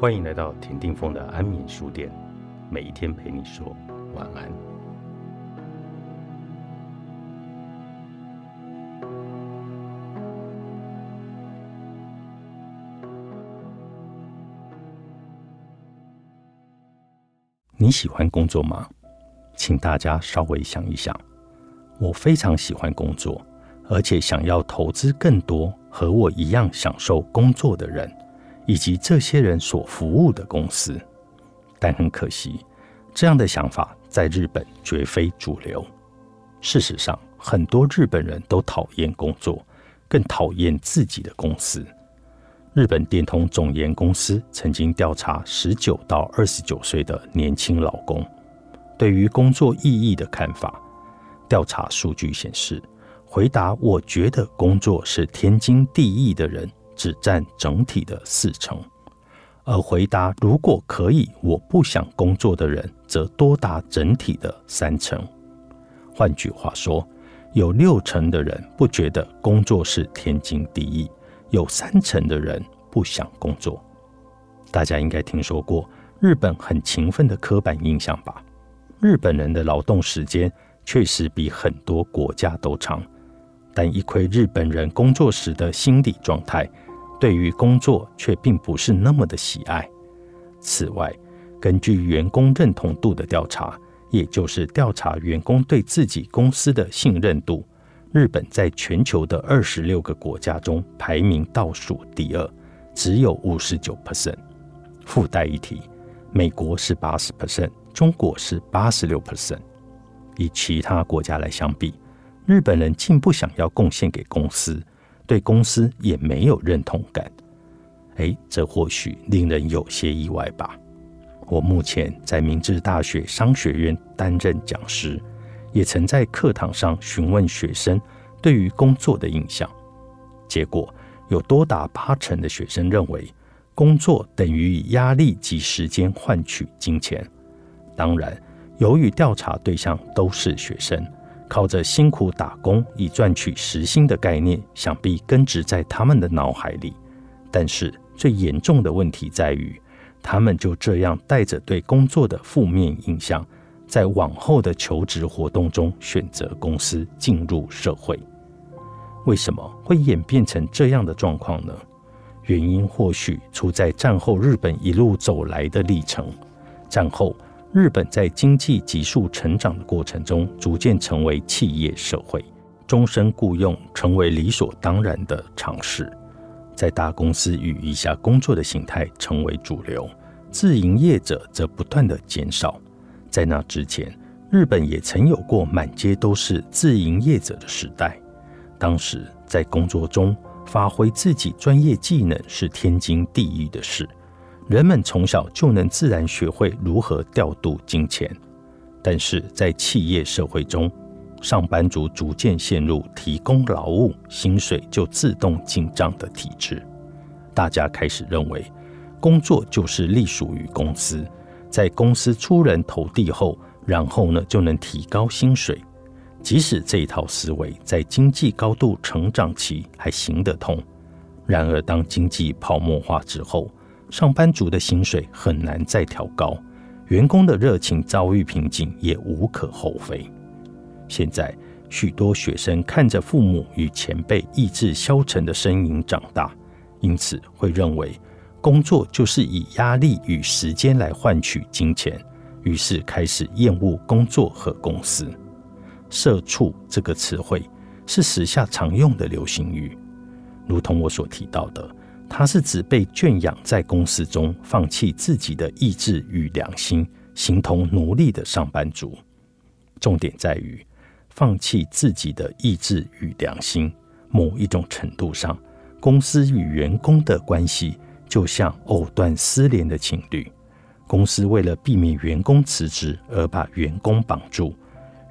欢迎来到田定峰的安眠书店，每一天陪你说晚安。你喜欢工作吗？请大家稍微想一想。我非常喜欢工作，而且想要投资更多和我一样享受工作的人。以及这些人所服务的公司，但很可惜，这样的想法在日本绝非主流。事实上，很多日本人都讨厌工作，更讨厌自己的公司。日本电通总研公司曾经调查十九到二十九岁的年轻劳工对于工作意义的看法。调查数据显示，回答“我觉得工作是天经地义”的人。只占整体的四成，而回答“如果可以，我不想工作”的人则多达整体的三成。换句话说，有六成的人不觉得工作是天经地义，有三成的人不想工作。大家应该听说过日本很勤奋的刻板印象吧？日本人的劳动时间确实比很多国家都长，但一窥日本人工作时的心理状态。对于工作却并不是那么的喜爱。此外，根据员工认同度的调查，也就是调查员工对自己公司的信任度，日本在全球的二十六个国家中排名倒数第二，只有五十九 percent。附带一提，美国是八十 percent，中国是八十六 percent。与其他国家来相比，日本人竟不想要贡献给公司。对公司也没有认同感，哎，这或许令人有些意外吧。我目前在明治大学商学院担任讲师，也曾在课堂上询问学生对于工作的印象，结果有多达八成的学生认为工作等于以压力及时间换取金钱。当然，由于调查对象都是学生。靠着辛苦打工以赚取时薪的概念，想必根植在他们的脑海里。但是最严重的问题在于，他们就这样带着对工作的负面印象，在往后的求职活动中选择公司进入社会。为什么会演变成这样的状况呢？原因或许出在战后日本一路走来的历程。战后。日本在经济急速成长的过程中，逐渐成为企业社会，终身雇佣成为理所当然的常识，在大公司与以下工作的形态成为主流，自营业者则不断的减少。在那之前，日本也曾有过满街都是自营业者的时代，当时在工作中发挥自己专业技能是天经地义的事。人们从小就能自然学会如何调度金钱，但是在企业社会中，上班族逐渐陷入提供劳务，薪水就自动进账的体制。大家开始认为，工作就是隶属于公司，在公司出人头地后，然后呢就能提高薪水。即使这一套思维在经济高度成长期还行得通，然而当经济泡沫化之后，上班族的薪水很难再调高，员工的热情遭遇瓶颈也无可厚非。现在许多学生看着父母与前辈意志消沉的身影长大，因此会认为工作就是以压力与时间来换取金钱，于是开始厌恶工作和公司。社畜这个词汇是时下常用的流行语，如同我所提到的。它是指被圈养在公司中，放弃自己的意志与良心，形同奴隶的上班族。重点在于放弃自己的意志与良心。某一种程度上，公司与员工的关系就像藕断丝连的情侣。公司为了避免员工辞职而把员工绑住，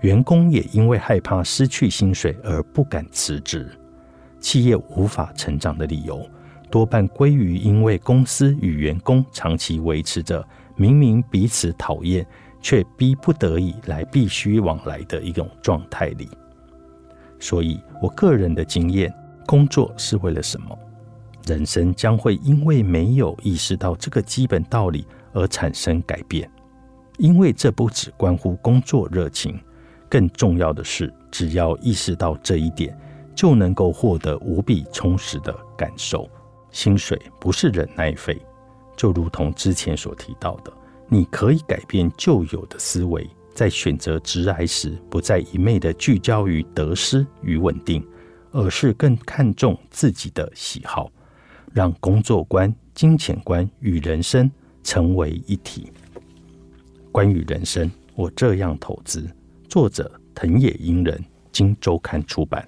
员工也因为害怕失去薪水而不敢辞职。企业无法成长的理由。多半归于因为公司与员工长期维持着明明彼此讨厌，却逼不得已来必须往来的一种状态里。所以，我个人的经验，工作是为了什么？人生将会因为没有意识到这个基本道理而产生改变。因为这不只关乎工作热情，更重要的是，只要意识到这一点，就能够获得无比充实的感受。薪水不是忍耐费，就如同之前所提到的，你可以改变旧有的思维，在选择职涯时，不再一昧的聚焦于得失与稳定，而是更看重自己的喜好，让工作观、金钱观与人生成为一体。关于人生，我这样投资。作者：藤野英人，经周刊出版。